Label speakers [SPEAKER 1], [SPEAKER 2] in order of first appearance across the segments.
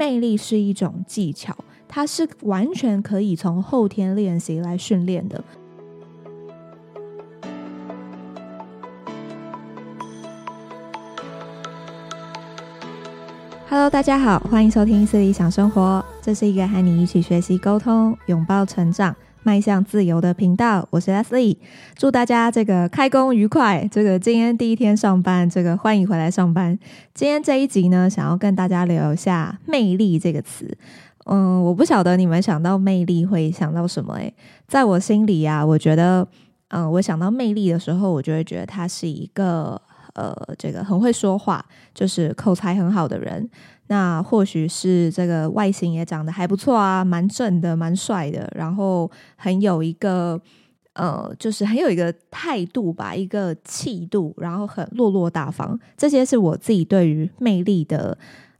[SPEAKER 1] 魅力是一种技巧，它是完全可以从后天练习来训练的。Hello，大家好，欢迎收听四理想生活。这是一个和你一起学习沟通、拥抱成长、迈向自由的频道。我是 Leslie，祝大家这个开工愉快。这个今天第一天上班，这个欢迎回来上班。今天这一集呢，想要跟大家聊一下“魅力”这个词。嗯，我不晓得你们想到魅力会想到什么？诶，在我心里啊，我觉得，嗯，我想到魅力的时候，我就会觉得他是一个。呃，这个很会说话，就是口才很好的人。那或许是这个外形也长得还不错啊，蛮正的，蛮帅的，然后很有一个呃，就是很有一个态度吧，一个气度，然后很落落大方。这些是我自己对于魅力的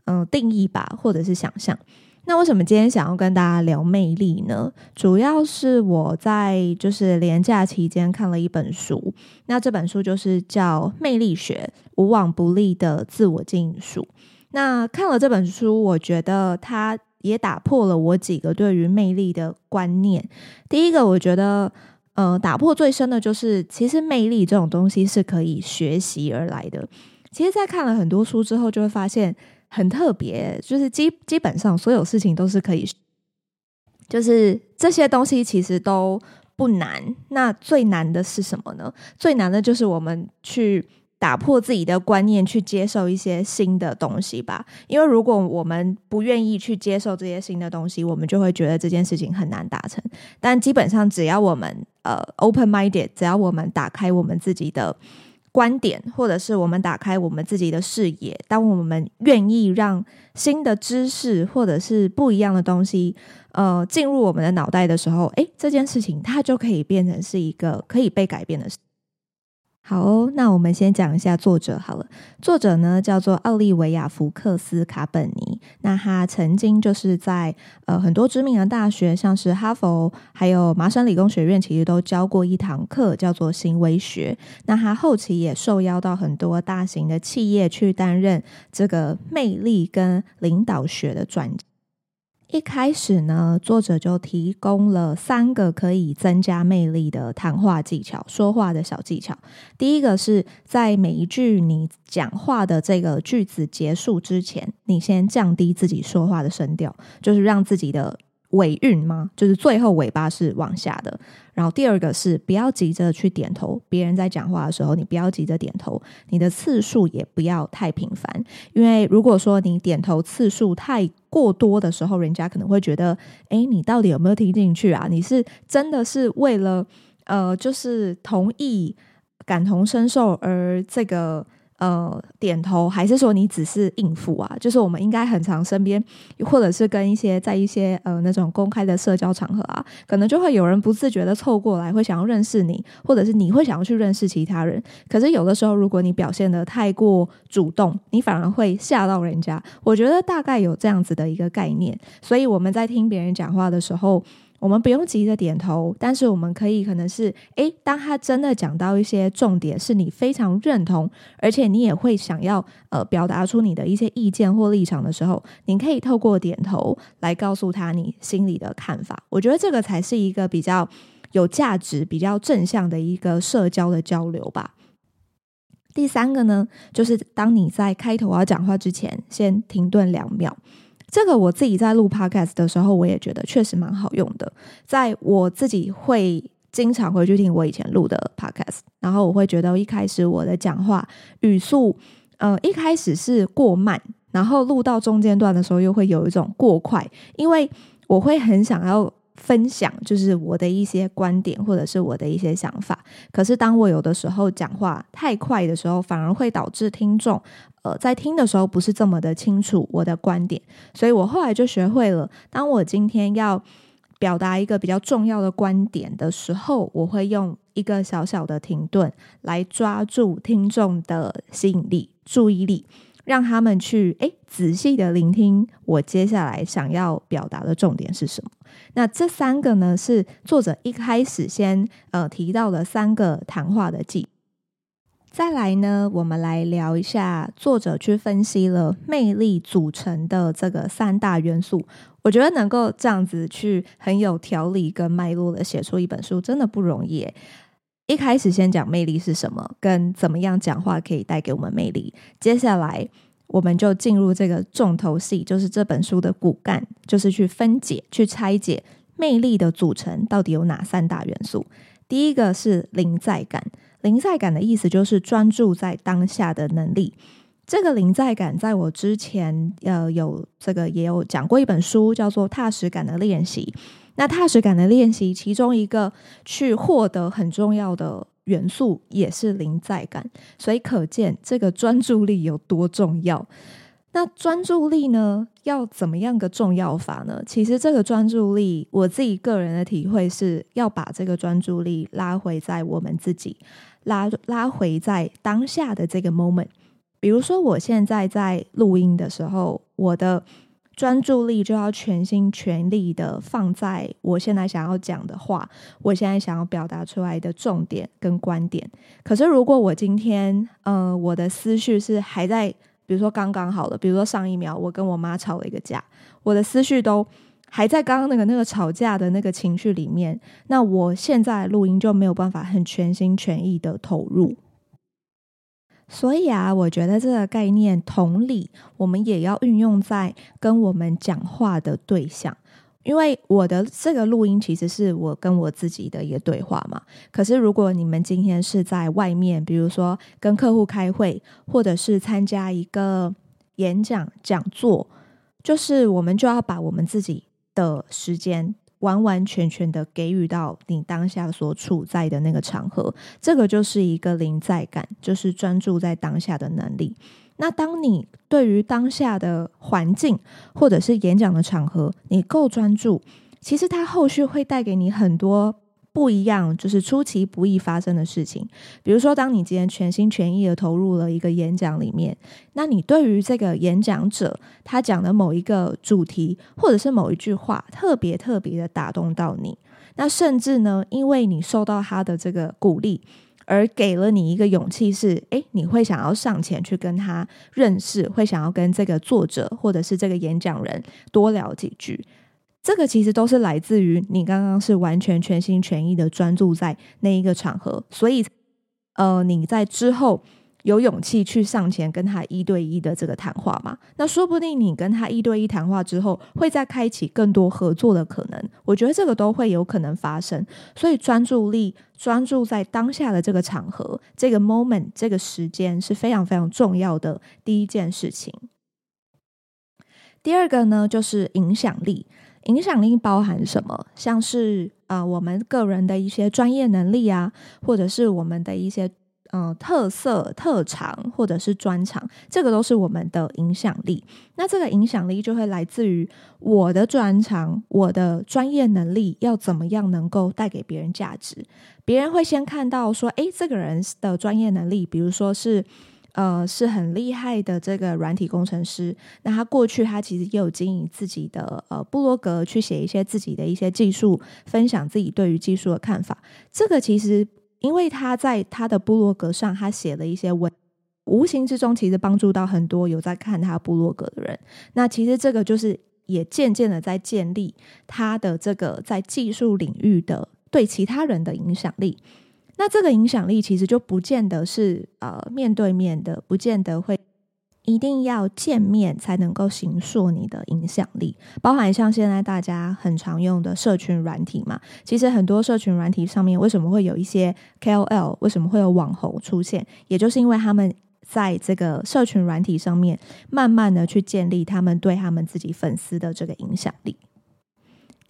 [SPEAKER 1] 嗯、定义吧，或者是想象。那为什么今天想要跟大家聊魅力呢？主要是我在就是连假期间看了一本书，那这本书就是叫《魅力学：无往不利的自我经营术》。那看了这本书，我觉得它也打破了我几个对于魅力的观念。第一个，我觉得呃，打破最深的就是，其实魅力这种东西是可以学习而来的。其实，在看了很多书之后，就会发现。很特别，就是基基本上所有事情都是可以，就是这些东西其实都不难。那最难的是什么呢？最难的就是我们去打破自己的观念，去接受一些新的东西吧。因为如果我们不愿意去接受这些新的东西，我们就会觉得这件事情很难达成。但基本上，只要我们呃 open minded，只要我们打开我们自己的。观点，或者是我们打开我们自己的视野，当我们愿意让新的知识或者是不一样的东西，呃，进入我们的脑袋的时候，诶，这件事情它就可以变成是一个可以被改变的事。好哦，那我们先讲一下作者好了。作者呢叫做奥利维亚·福克斯·卡本尼。那他曾经就是在呃很多知名的大学，像是哈佛，还有麻省理工学院，其实都教过一堂课，叫做行为学。那他后期也受邀到很多大型的企业去担任这个魅力跟领导学的专家。一开始呢，作者就提供了三个可以增加魅力的谈话技巧，说话的小技巧。第一个是在每一句你讲话的这个句子结束之前，你先降低自己说话的声调，就是让自己的。尾韵吗？就是最后尾巴是往下的。然后第二个是不要急着去点头，别人在讲话的时候，你不要急着点头，你的次数也不要太频繁，因为如果说你点头次数太过多的时候，人家可能会觉得，诶，你到底有没有听进去啊？你是真的是为了呃，就是同意、感同身受而这个。呃，点头还是说你只是应付啊？就是我们应该很常身边，或者是跟一些在一些呃那种公开的社交场合啊，可能就会有人不自觉的凑过来，会想要认识你，或者是你会想要去认识其他人。可是有的时候，如果你表现得太过主动，你反而会吓到人家。我觉得大概有这样子的一个概念，所以我们在听别人讲话的时候。我们不用急着点头，但是我们可以可能是，诶，当他真的讲到一些重点，是你非常认同，而且你也会想要呃表达出你的一些意见或立场的时候，你可以透过点头来告诉他你心里的看法。我觉得这个才是一个比较有价值、比较正向的一个社交的交流吧。第三个呢，就是当你在开头要讲话之前，先停顿两秒。这个我自己在录 podcast 的时候，我也觉得确实蛮好用的。在我自己会经常回去听我以前录的 podcast，然后我会觉得一开始我的讲话语速，呃，一开始是过慢，然后录到中间段的时候又会有一种过快，因为我会很想要。分享就是我的一些观点，或者是我的一些想法。可是当我有的时候讲话太快的时候，反而会导致听众呃在听的时候不是这么的清楚我的观点。所以我后来就学会了，当我今天要表达一个比较重要的观点的时候，我会用一个小小的停顿来抓住听众的吸引力、注意力。让他们去诶仔细的聆听我接下来想要表达的重点是什么。那这三个呢，是作者一开始先呃提到的三个谈话的技。再来呢，我们来聊一下作者去分析了魅力组成的这个三大元素。我觉得能够这样子去很有条理跟脉络的写出一本书，真的不容易。一开始先讲魅力是什么，跟怎么样讲话可以带给我们魅力。接下来我们就进入这个重头戏，就是这本书的骨干，就是去分解、去拆解魅力的组成到底有哪三大元素。第一个是临在感，临在感的意思就是专注在当下的能力。这个临在感，在我之前呃有这个也有讲过一本书，叫做《踏实感的练习》。那踏实感的练习，其中一个去获得很重要的元素，也是临在感。所以可见这个专注力有多重要。那专注力呢，要怎么样个重要法呢？其实这个专注力，我自己个人的体会是要把这个专注力拉回在我们自己，拉拉回在当下的这个 moment。比如说，我现在在录音的时候，我的专注力就要全心全力的放在我现在想要讲的话，我现在想要表达出来的重点跟观点。可是，如果我今天，呃，我的思绪是还在，比如说刚刚好了，比如说上一秒我跟我妈吵了一个架，我的思绪都还在刚刚那个那个吵架的那个情绪里面，那我现在录音就没有办法很全心全意的投入。所以啊，我觉得这个概念同理，我们也要运用在跟我们讲话的对象。因为我的这个录音其实是我跟我自己的一个对话嘛。可是如果你们今天是在外面，比如说跟客户开会，或者是参加一个演讲讲座，就是我们就要把我们自己的时间。完完全全的给予到你当下所处在的那个场合，这个就是一个临在感，就是专注在当下的能力。那当你对于当下的环境或者是演讲的场合，你够专注，其实它后续会带给你很多。不一样，就是出其不意发生的事情。比如说，当你今天全心全意的投入了一个演讲里面，那你对于这个演讲者他讲的某一个主题，或者是某一句话，特别特别的打动到你。那甚至呢，因为你受到他的这个鼓励，而给了你一个勇气，是诶，你会想要上前去跟他认识，会想要跟这个作者或者是这个演讲人多聊几句。这个其实都是来自于你刚刚是完全全心全意的专注在那一个场合，所以，呃，你在之后有勇气去上前跟他一对一的这个谈话嘛？那说不定你跟他一对一谈话之后，会再开启更多合作的可能。我觉得这个都会有可能发生。所以专注力，专注在当下的这个场合、这个 moment、这个时间是非常非常重要的第一件事情。第二个呢，就是影响力。影响力包含什么？像是啊、我们个人的一些专业能力啊，或者是我们的一些嗯、呃、特色、特长，或者是专长，这个都是我们的影响力。那这个影响力就会来自于我的专长、我的专业能力要怎么样能够带给别人价值。别人会先看到说，诶，这个人的专业能力，比如说是。呃，是很厉害的这个软体工程师。那他过去他其实也有经营自己的呃部落格，去写一些自己的一些技术，分享自己对于技术的看法。这个其实因为他在他的部落格上，他写了一些文，无形之中其实帮助到很多有在看他部落格的人。那其实这个就是也渐渐的在建立他的这个在技术领域的对其他人的影响力。那这个影响力其实就不见得是呃面对面的，不见得会一定要见面才能够形塑你的影响力。包含像现在大家很常用的社群软体嘛，其实很多社群软体上面为什么会有一些 KOL，为什么会有网红出现，也就是因为他们在这个社群软体上面慢慢的去建立他们对他们自己粉丝的这个影响力。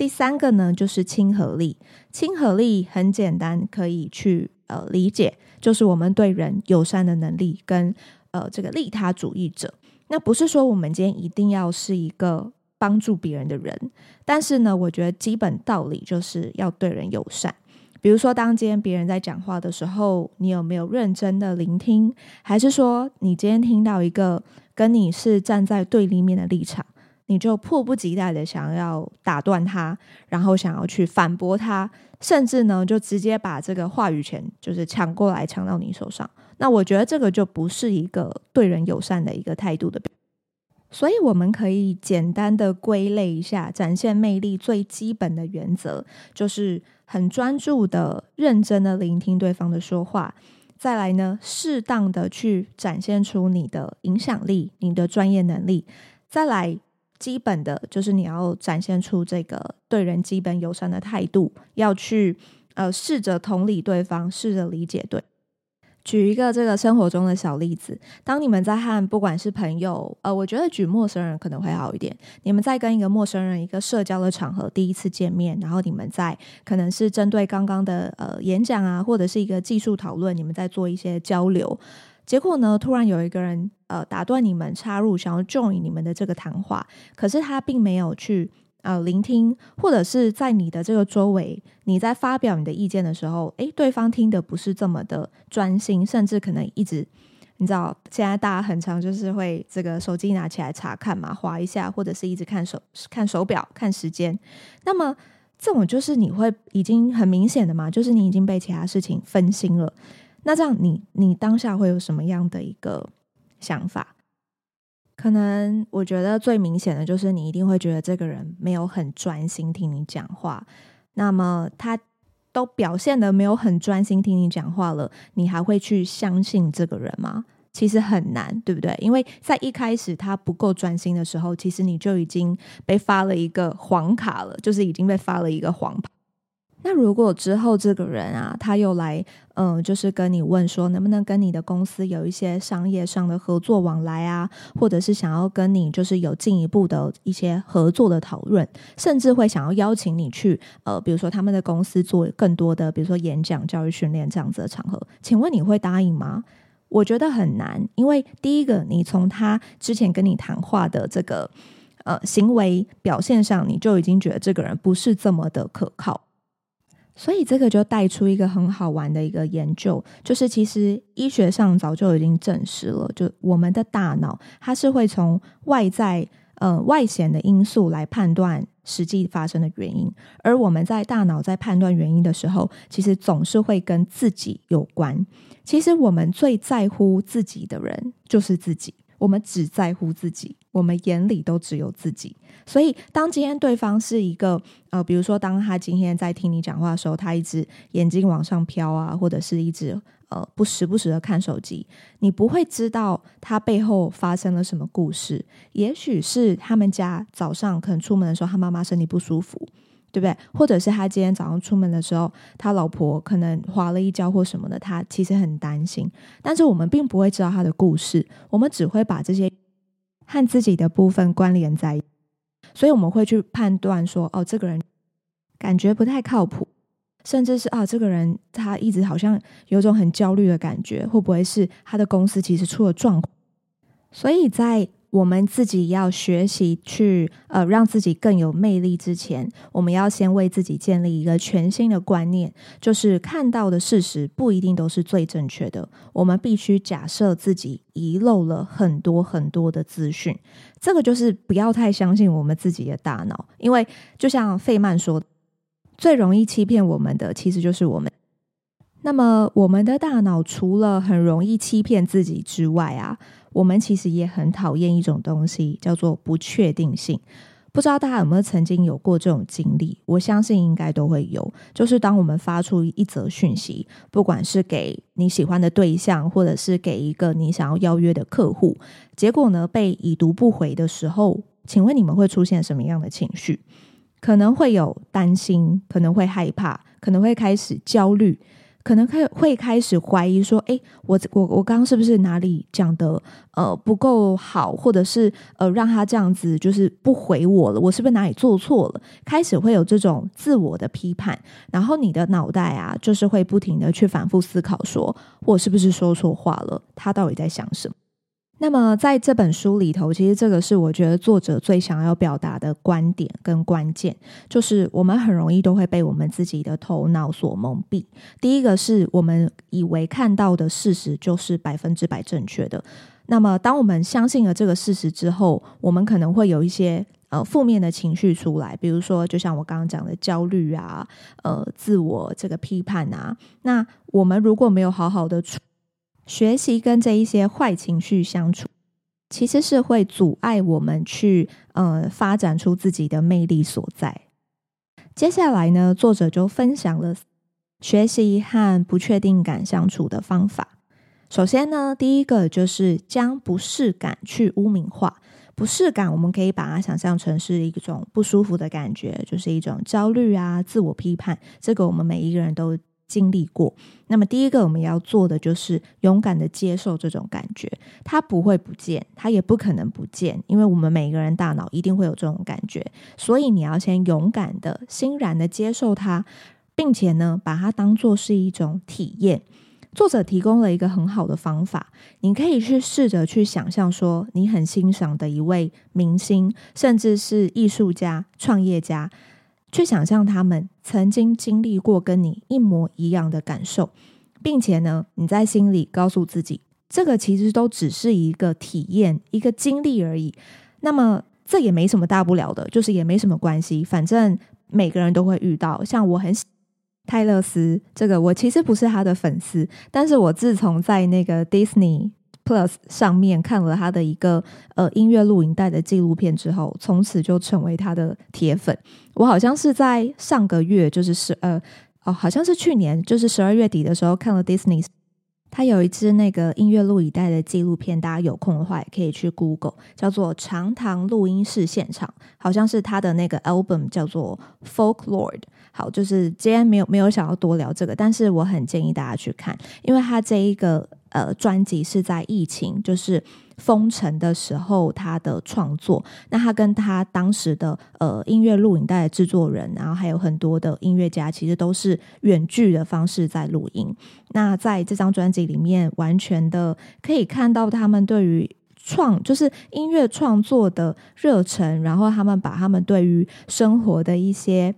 [SPEAKER 1] 第三个呢，就是亲和力。亲和力很简单，可以去呃理解，就是我们对人友善的能力跟呃这个利他主义者。那不是说我们今天一定要是一个帮助别人的人，但是呢，我觉得基本道理就是要对人友善。比如说，当今天别人在讲话的时候，你有没有认真的聆听？还是说，你今天听到一个跟你是站在对立面的立场？你就迫不及待的想要打断他，然后想要去反驳他，甚至呢，就直接把这个话语权就是抢过来抢到你手上。那我觉得这个就不是一个对人友善的一个态度的表。所以我们可以简单的归类一下，展现魅力最基本的原则就是很专注的、认真的聆听对方的说话。再来呢，适当的去展现出你的影响力、你的专业能力。再来，基本的就是你要展现出这个对人基本友善的态度，要去呃试着同理对方，试着理解对。举一个这个生活中的小例子，当你们在和不管是朋友，呃，我觉得举陌生人可能会好一点。你们在跟一个陌生人一个社交的场合第一次见面，然后你们在可能是针对刚刚的呃演讲啊，或者是一个技术讨论，你们在做一些交流。结果呢，突然有一个人呃打断你们，插入想要 join 你们的这个谈话，可是他并没有去。呃，聆听，或者是在你的这个周围，你在发表你的意见的时候，诶，对方听的不是这么的专心，甚至可能一直，你知道，现在大家很常就是会这个手机拿起来查看嘛，滑一下，或者是一直看手看手表看时间。那么这种就是你会已经很明显的嘛，就是你已经被其他事情分心了。那这样你你当下会有什么样的一个想法？可能我觉得最明显的就是你一定会觉得这个人没有很专心听你讲话，那么他都表现的没有很专心听你讲话了，你还会去相信这个人吗？其实很难，对不对？因为在一开始他不够专心的时候，其实你就已经被发了一个黄卡了，就是已经被发了一个黄牌。那如果之后这个人啊，他又来，嗯、就是跟你问说，能不能跟你的公司有一些商业上的合作往来啊，或者是想要跟你就是有进一步的一些合作的讨论，甚至会想要邀请你去，呃，比如说他们的公司做更多的，比如说演讲、教育训练这样子的场合，请问你会答应吗？我觉得很难，因为第一个，你从他之前跟你谈话的这个呃行为表现上，你就已经觉得这个人不是这么的可靠。所以这个就带出一个很好玩的一个研究，就是其实医学上早就已经证实了，就我们的大脑它是会从外在呃外显的因素来判断实际发生的原因，而我们在大脑在判断原因的时候，其实总是会跟自己有关。其实我们最在乎自己的人就是自己。我们只在乎自己，我们眼里都只有自己。所以，当今天对方是一个呃，比如说，当他今天在听你讲话的时候，他一直眼睛往上飘啊，或者是一直呃不时不时的看手机，你不会知道他背后发生了什么故事。也许是他们家早上可能出门的时候，他妈妈身体不舒服。对不对？或者是他今天早上出门的时候，他老婆可能滑了一跤或什么的，他其实很担心。但是我们并不会知道他的故事，我们只会把这些和自己的部分关联在一起，所以我们会去判断说，哦，这个人感觉不太靠谱，甚至是啊，这个人他一直好像有种很焦虑的感觉，会不会是他的公司其实出了状况？所以在我们自己要学习去呃让自己更有魅力之前，我们要先为自己建立一个全新的观念，就是看到的事实不一定都是最正确的。我们必须假设自己遗漏了很多很多的资讯，这个就是不要太相信我们自己的大脑，因为就像费曼说，最容易欺骗我们的其实就是我们。那么我们的大脑除了很容易欺骗自己之外啊。我们其实也很讨厌一种东西，叫做不确定性。不知道大家有没有曾经有过这种经历？我相信应该都会有。就是当我们发出一则讯息，不管是给你喜欢的对象，或者是给一个你想要邀约的客户，结果呢，被已读不回的时候，请问你们会出现什么样的情绪？可能会有担心，可能会害怕，可能会开始焦虑。可能开会开始怀疑说，诶，我我我刚刚是不是哪里讲的呃不够好，或者是呃让他这样子就是不回我了，我是不是哪里做错了？开始会有这种自我的批判，然后你的脑袋啊，就是会不停的去反复思考，说我是不是说错话了？他到底在想什么？那么在这本书里头，其实这个是我觉得作者最想要表达的观点跟关键，就是我们很容易都会被我们自己的头脑所蒙蔽。第一个是我们以为看到的事实就是百分之百正确的。那么当我们相信了这个事实之后，我们可能会有一些呃负面的情绪出来，比如说就像我刚刚讲的焦虑啊，呃，自我这个批判啊。那我们如果没有好好的处学习跟这一些坏情绪相处，其实是会阻碍我们去呃发展出自己的魅力所在。接下来呢，作者就分享了学习和不确定感相处的方法。首先呢，第一个就是将不适感去污名化。不适感，我们可以把它想象成是一种不舒服的感觉，就是一种焦虑啊、自我批判。这个我们每一个人都经历过。那么，第一个我们要做的就是勇敢的接受这种感觉，它不会不见，它也不可能不见，因为我们每个人大脑一定会有这种感觉。所以，你要先勇敢的、欣然的接受它，并且呢，把它当做是一种体验。作者提供了一个很好的方法，你可以去试着去想象说，你很欣赏的一位明星，甚至是艺术家、创业家，去想象他们曾经经历过跟你一模一样的感受，并且呢，你在心里告诉自己，这个其实都只是一个体验、一个经历而已。那么这也没什么大不了的，就是也没什么关系，反正每个人都会遇到。像我很喜。泰勒斯，这个我其实不是他的粉丝，但是我自从在那个 Disney Plus 上面看了他的一个呃音乐录影带的纪录片之后，从此就成为他的铁粉。我好像是在上个月，就是十呃哦，好像是去年，就是十二月底的时候看了 Disney，他有一支那个音乐录影带的纪录片，大家有空的话也可以去 Google，叫做《长塘录音室现场》，好像是他的那个 album 叫做 Folklore。好，就是今天没有没有想要多聊这个，但是我很建议大家去看，因为他这一个呃专辑是在疫情就是封城的时候他的创作，那他跟他当时的呃音乐录影带的制作人，然后还有很多的音乐家，其实都是远距的方式在录音。那在这张专辑里面，完全的可以看到他们对于创就是音乐创作的热忱，然后他们把他们对于生活的一些。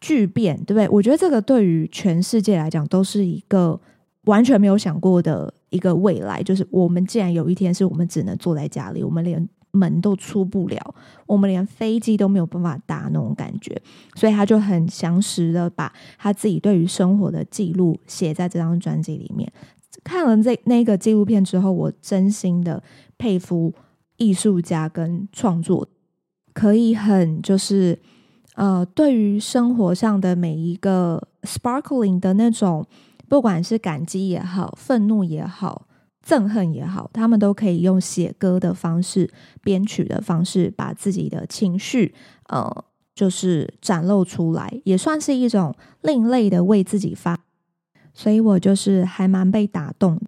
[SPEAKER 1] 巨变，对不对？我觉得这个对于全世界来讲都是一个完全没有想过的一个未来。就是我们既然有一天是我们只能坐在家里，我们连门都出不了，我们连飞机都没有办法搭那种感觉，所以他就很详实的把他自己对于生活的记录写在这张专辑里面。看了这那个纪录片之后，我真心的佩服艺术家跟创作，可以很就是。呃，对于生活上的每一个 sparkling 的那种，不管是感激也好、愤怒也好、憎恨也好，他们都可以用写歌的方式、编曲的方式，把自己的情绪，呃，就是展露出来，也算是一种另类的为自己发。所以我就是还蛮被打动。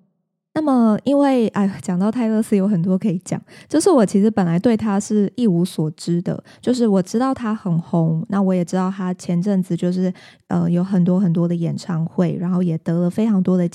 [SPEAKER 1] 那么，因为哎，讲到泰勒斯有很多可以讲。就是我其实本来对他是一无所知的，就是我知道他很红，那我也知道他前阵子就是呃有很多很多的演唱会，然后也得了非常多的，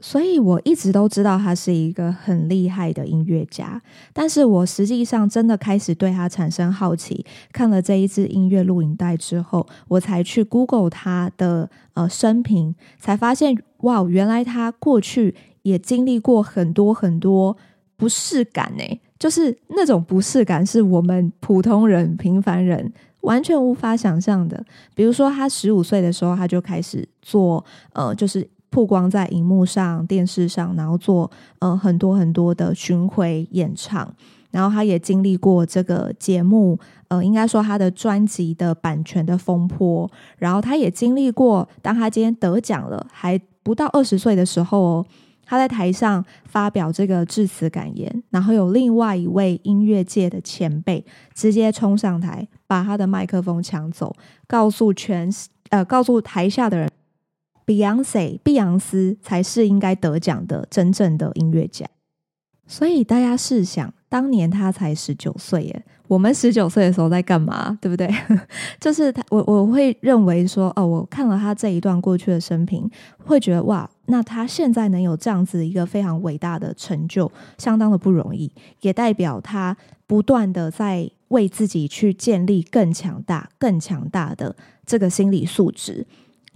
[SPEAKER 1] 所以我一直都知道他是一个很厉害的音乐家。但是我实际上真的开始对他产生好奇，看了这一支音乐录影带之后，我才去 Google 他的呃生平，才发现哇，原来他过去。也经历过很多很多不适感呢，就是那种不适感是我们普通人、平凡人完全无法想象的。比如说，他十五岁的时候，他就开始做，呃，就是曝光在荧幕上、电视上，然后做呃很多很多的巡回演唱。然后他也经历过这个节目，呃，应该说他的专辑的版权的风波。然后他也经历过，当他今天得奖了，还不到二十岁的时候哦。他在台上发表这个致辞感言，然后有另外一位音乐界的前辈直接冲上台，把他的麦克风抢走，告诉全呃告诉台下的人，Beyonce 碧昂斯才是应该得奖的真正的音乐家。所以大家试想，当年他才十九岁耶，我们十九岁的时候在干嘛？对不对？就是他，我我会认为说，哦，我看了他这一段过去的生平，会觉得哇。那他现在能有这样子一个非常伟大的成就，相当的不容易，也代表他不断的在为自己去建立更强大、更强大的这个心理素质。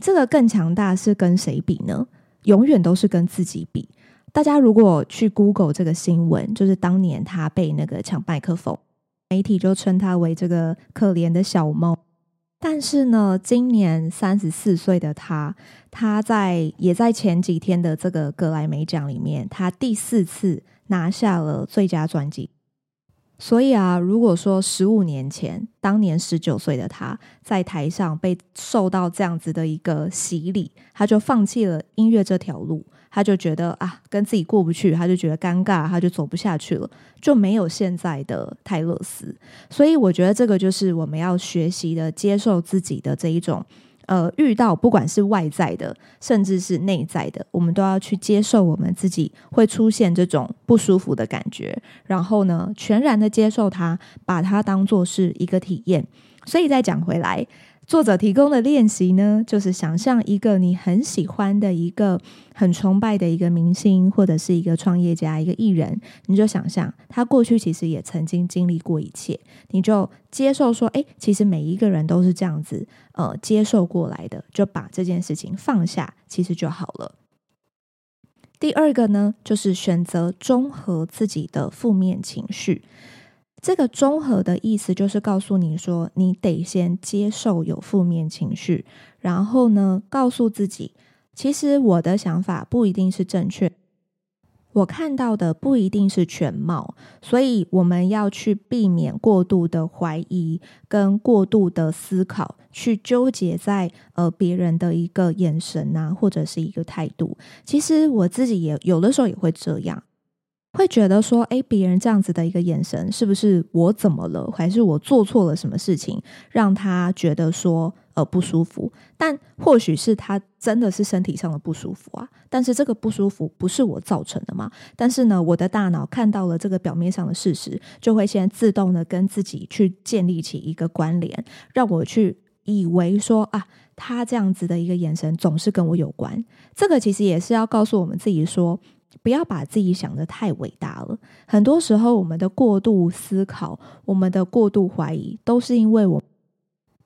[SPEAKER 1] 这个更强大是跟谁比呢？永远都是跟自己比。大家如果去 Google 这个新闻，就是当年他被那个抢麦克风，媒体就称他为这个可怜的小猫。但是呢，今年三十四岁的他，他在也在前几天的这个格莱美奖里面，他第四次拿下了最佳专辑。所以啊，如果说十五年前，当年十九岁的他在台上被受到这样子的一个洗礼，他就放弃了音乐这条路。他就觉得啊，跟自己过不去，他就觉得尴尬，他就走不下去了，就没有现在的泰勒斯。所以我觉得这个就是我们要学习的，接受自己的这一种，呃，遇到不管是外在的，甚至是内在的，我们都要去接受我们自己会出现这种不舒服的感觉，然后呢，全然的接受它，把它当做是一个体验。所以再讲回来。作者提供的练习呢，就是想象一个你很喜欢的一个、很崇拜的一个明星，或者是一个创业家、一个艺人，你就想象他过去其实也曾经经历过一切，你就接受说，诶，其实每一个人都是这样子，呃，接受过来的，就把这件事情放下，其实就好了。第二个呢，就是选择中和自己的负面情绪。这个综合的意思就是告诉你说，你得先接受有负面情绪，然后呢，告诉自己，其实我的想法不一定是正确，我看到的不一定是全貌，所以我们要去避免过度的怀疑跟过度的思考，去纠结在呃别人的一个眼神啊，或者是一个态度。其实我自己也有的时候也会这样。会觉得说，诶，别人这样子的一个眼神，是不是我怎么了，还是我做错了什么事情，让他觉得说，呃，不舒服？但或许是他真的是身体上的不舒服啊，但是这个不舒服不是我造成的嘛？但是呢，我的大脑看到了这个表面上的事实，就会先自动的跟自己去建立起一个关联，让我去以为说啊，他这样子的一个眼神总是跟我有关。这个其实也是要告诉我们自己说。不要把自己想得太伟大了。很多时候，我们的过度思考，我们的过度怀疑，都是因为我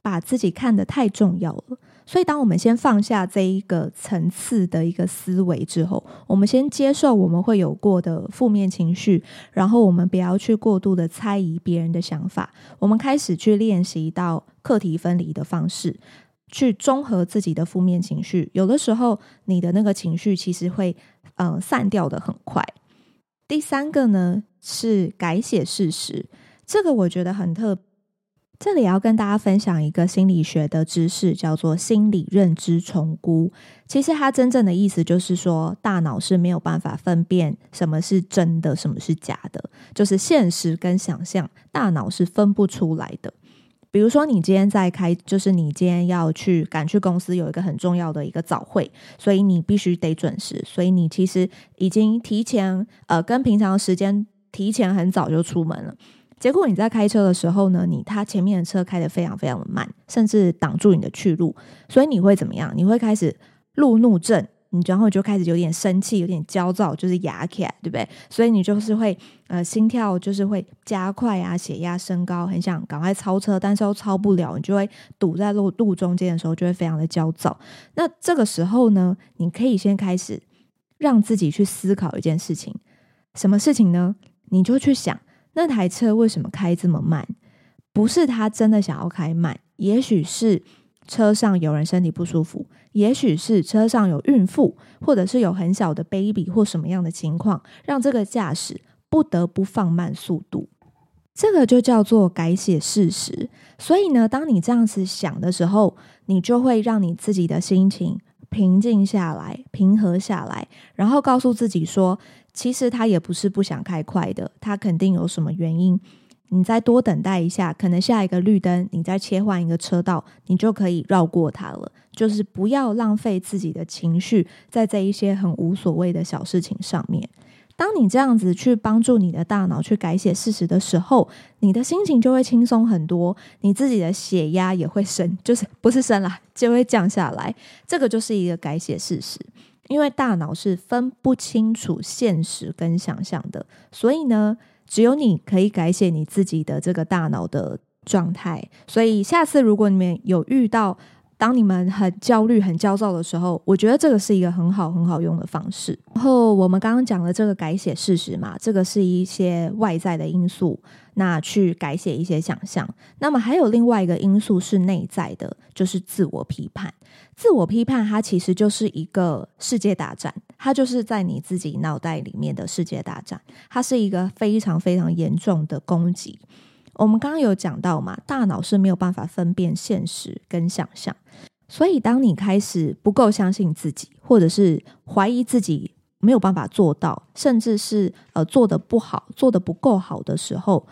[SPEAKER 1] 把自己看得太重要了。所以，当我们先放下这一个层次的一个思维之后，我们先接受我们会有过的负面情绪，然后我们不要去过度的猜疑别人的想法。我们开始去练习到课题分离的方式。去综合自己的负面情绪，有的时候你的那个情绪其实会呃散掉的很快。第三个呢是改写事实，这个我觉得很特。这里要跟大家分享一个心理学的知识，叫做心理认知重估。其实它真正的意思就是说，大脑是没有办法分辨什么是真的，什么是假的，就是现实跟想象，大脑是分不出来的。比如说，你今天在开，就是你今天要去赶去公司，有一个很重要的一个早会，所以你必须得准时。所以你其实已经提前，呃，跟平常时间提前很早就出门了。结果你在开车的时候呢，你他前面的车开得非常非常的慢，甚至挡住你的去路，所以你会怎么样？你会开始路怒症。你然后就开始有点生气，有点焦躁，就是哑起来，对不对？所以你就是会呃心跳就是会加快啊，血压升高，很想赶快超车，但是又超不了，你就会堵在路路中间的时候就会非常的焦躁。那这个时候呢，你可以先开始让自己去思考一件事情，什么事情呢？你就去想那台车为什么开这么慢？不是他真的想要开慢，也许是。车上有人身体不舒服，也许是车上有孕妇，或者是有很小的 baby 或什么样的情况，让这个驾驶不得不放慢速度。这个就叫做改写事实。所以呢，当你这样子想的时候，你就会让你自己的心情平静下来、平和下来，然后告诉自己说，其实他也不是不想开快的，他肯定有什么原因。你再多等待一下，可能下一个绿灯，你再切换一个车道，你就可以绕过它了。就是不要浪费自己的情绪在这一些很无所谓的小事情上面。当你这样子去帮助你的大脑去改写事实的时候，你的心情就会轻松很多，你自己的血压也会升，就是不是升啦，就会降下来。这个就是一个改写事实，因为大脑是分不清楚现实跟想象的，所以呢。只有你可以改写你自己的这个大脑的状态，所以下次如果你们有遇到当你们很焦虑、很焦躁的时候，我觉得这个是一个很好、很好用的方式。然后我们刚刚讲了这个改写事实嘛，这个是一些外在的因素，那去改写一些想象。那么还有另外一个因素是内在的，就是自我批判。自我批判它其实就是一个世界大战，它就是在你自己脑袋里面的世界大战，它是一个非常非常严重的攻击。我们刚刚有讲到嘛，大脑是没有办法分辨现实跟想象，所以当你开始不够相信自己，或者是怀疑自己没有办法做到，甚至是呃做得不好、做得不够好的时候，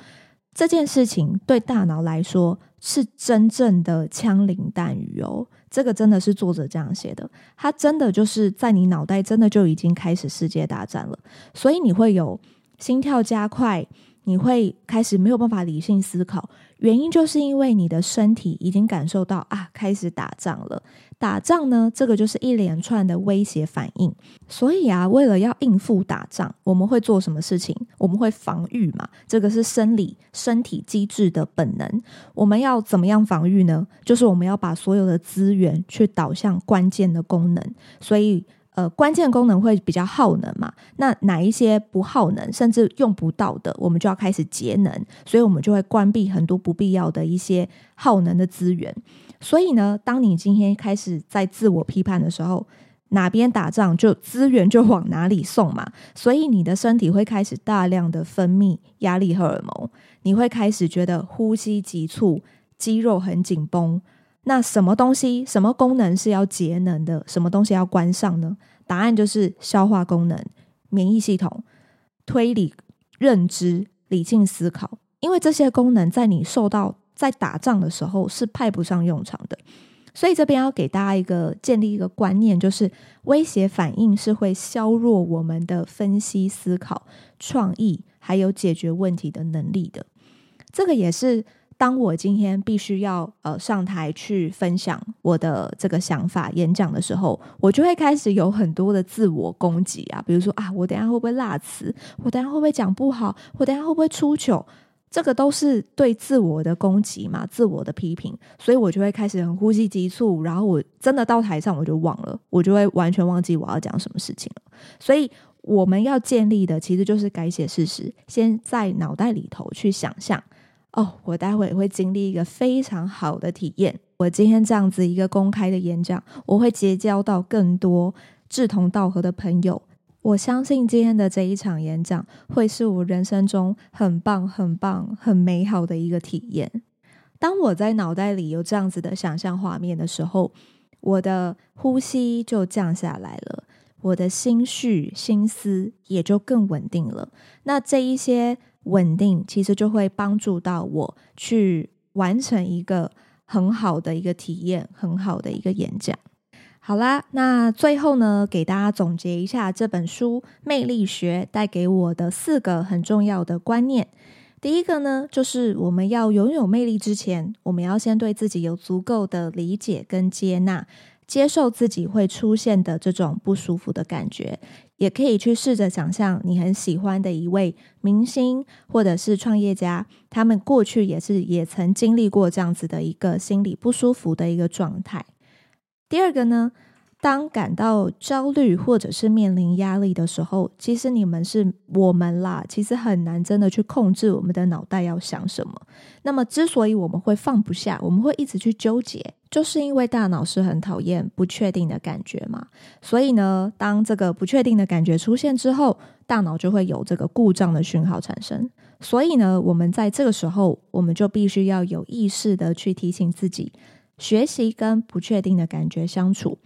[SPEAKER 1] 这件事情对大脑来说是真正的枪林弹雨哦。这个真的是作者这样写的，他真的就是在你脑袋真的就已经开始世界大战了，所以你会有心跳加快。你会开始没有办法理性思考，原因就是因为你的身体已经感受到啊，开始打仗了。打仗呢，这个就是一连串的威胁反应。所以啊，为了要应付打仗，我们会做什么事情？我们会防御嘛，这个是生理身体机制的本能。我们要怎么样防御呢？就是我们要把所有的资源去导向关键的功能。所以。呃，关键功能会比较耗能嘛？那哪一些不耗能，甚至用不到的，我们就要开始节能，所以我们就会关闭很多不必要的一些耗能的资源。所以呢，当你今天开始在自我批判的时候，哪边打仗就资源就往哪里送嘛。所以你的身体会开始大量的分泌压力荷尔蒙，你会开始觉得呼吸急促，肌肉很紧绷。那什么东西、什么功能是要节能的？什么东西要关上呢？答案就是消化功能、免疫系统、推理、认知、理性思考。因为这些功能在你受到在打仗的时候是派不上用场的。所以这边要给大家一个建立一个观念，就是威胁反应是会削弱我们的分析、思考、创意，还有解决问题的能力的。这个也是。当我今天必须要呃上台去分享我的这个想法演讲的时候，我就会开始有很多的自我攻击啊，比如说啊，我等下会不会落词？我等下会不会讲不好？我等下会不会出糗？这个都是对自我的攻击嘛，自我的批评，所以我就会开始很呼吸急促，然后我真的到台上我就忘了，我就会完全忘记我要讲什么事情了。所以我们要建立的其实就是改写事实，先在脑袋里头去想象。哦，我待会会经历一个非常好的体验。我今天这样子一个公开的演讲，我会结交到更多志同道合的朋友。我相信今天的这一场演讲会是我人生中很棒、很棒、很美好的一个体验。当我在脑袋里有这样子的想象画面的时候，我的呼吸就降下来了，我的心绪、心思也就更稳定了。那这一些。稳定其实就会帮助到我去完成一个很好的一个体验，很好的一个演讲。好啦，那最后呢，给大家总结一下这本书《魅力学》带给我的四个很重要的观念。第一个呢，就是我们要拥有魅力之前，我们要先对自己有足够的理解跟接纳。接受自己会出现的这种不舒服的感觉，也可以去试着想象你很喜欢的一位明星或者是创业家，他们过去也是也曾经历过这样子的一个心理不舒服的一个状态。第二个呢，当感到焦虑或者是面临压力的时候，其实你们是我们啦，其实很难真的去控制我们的脑袋要想什么。那么，之所以我们会放不下，我们会一直去纠结，就是因为大脑是很讨厌不确定的感觉嘛。所以呢，当这个不确定的感觉出现之后，大脑就会有这个故障的讯号产生。所以呢，我们在这个时候，我们就必须要有意识的去提醒自己，学习跟不确定的感觉相处。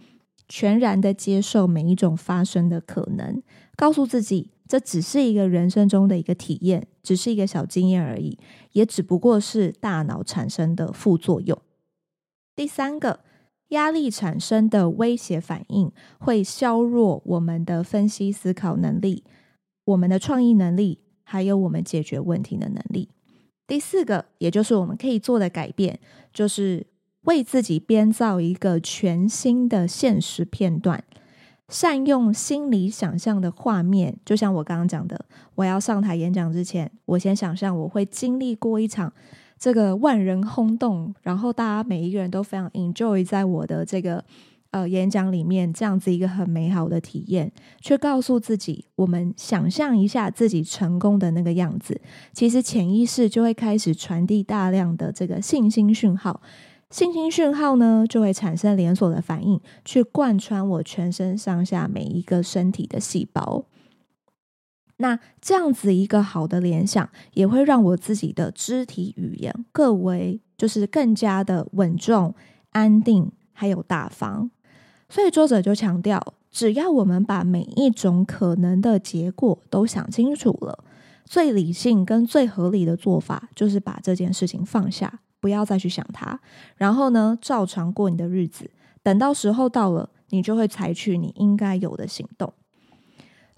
[SPEAKER 1] 全然的接受每一种发生的可能，告诉自己这只是一个人生中的一个体验，只是一个小经验而已，也只不过是大脑产生的副作用。第三个，压力产生的威胁反应会削弱我们的分析思考能力、我们的创意能力，还有我们解决问题的能力。第四个，也就是我们可以做的改变，就是。为自己编造一个全新的现实片段，善用心理想象的画面，就像我刚刚讲的，我要上台演讲之前，我先想象我会经历过一场这个万人轰动，然后大家每一个人都非常 enjoy 在我的这个呃演讲里面，这样子一个很美好的体验，却告诉自己，我们想象一下自己成功的那个样子，其实潜意识就会开始传递大量的这个信心讯号。信心讯号呢，就会产生连锁的反应，去贯穿我全身上下每一个身体的细胞。那这样子一个好的联想，也会让我自己的肢体语言更为，就是更加的稳重、安定，还有大方。所以作者就强调，只要我们把每一种可能的结果都想清楚了，最理性跟最合理的做法，就是把这件事情放下。不要再去想它，然后呢，照常过你的日子。等到时候到了，你就会采取你应该有的行动。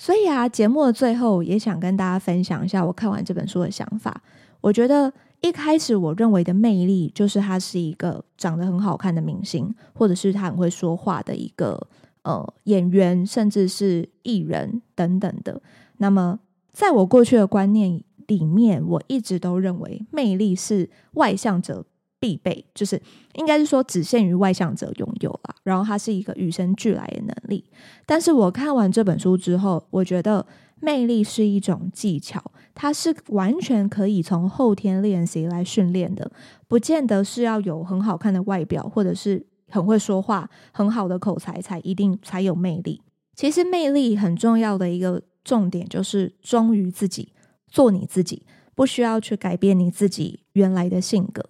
[SPEAKER 1] 所以啊，节目的最后也想跟大家分享一下我看完这本书的想法。我觉得一开始我认为的魅力，就是他是一个长得很好看的明星，或者是他很会说话的一个呃演员，甚至是艺人等等的。那么，在我过去的观念里面，我一直都认为魅力是外向者必备，就是应该是说只限于外向者拥有啦。然后它是一个与生俱来的能力。但是我看完这本书之后，我觉得魅力是一种技巧，它是完全可以从后天练习来训练的，不见得是要有很好看的外表，或者是很会说话、很好的口才才一定才有魅力。其实魅力很重要的一个重点就是忠于自己。做你自己，不需要去改变你自己原来的性格。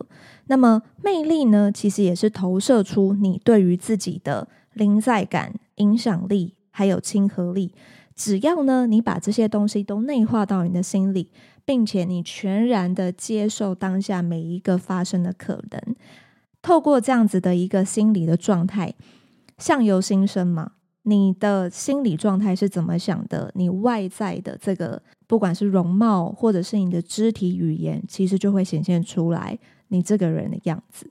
[SPEAKER 1] 那么魅力呢？其实也是投射出你对于自己的临在感、影响力，还有亲和力。只要呢，你把这些东西都内化到你的心里，并且你全然的接受当下每一个发生的可能，透过这样子的一个心理的状态，相由心生嘛。你的心理状态是怎么想的？你外在的这个，不管是容貌或者是你的肢体语言，其实就会显现出来你这个人的样子。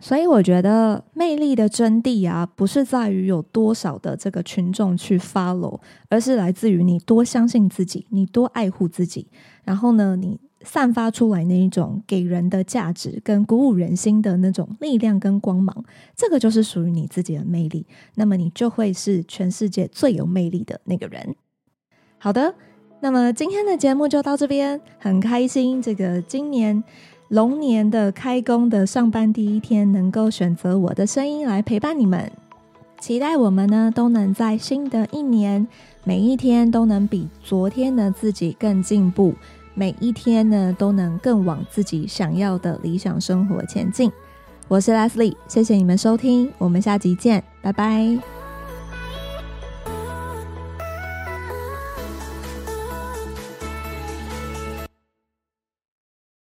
[SPEAKER 1] 所以我觉得魅力的真谛啊，不是在于有多少的这个群众去 follow，而是来自于你多相信自己，你多爱护自己，然后呢，你。散发出来那一种给人的价值跟鼓舞人心的那种力量跟光芒，这个就是属于你自己的魅力。那么你就会是全世界最有魅力的那个人。好的，那么今天的节目就到这边，很开心这个今年龙年的开工的上班第一天，能够选择我的声音来陪伴你们。期待我们呢都能在新的一年每一天都能比昨天的自己更进步。每一天呢，都能更往自己想要的理想生活前进。我是 Leslie，谢谢你们收听，我们下集见，拜拜。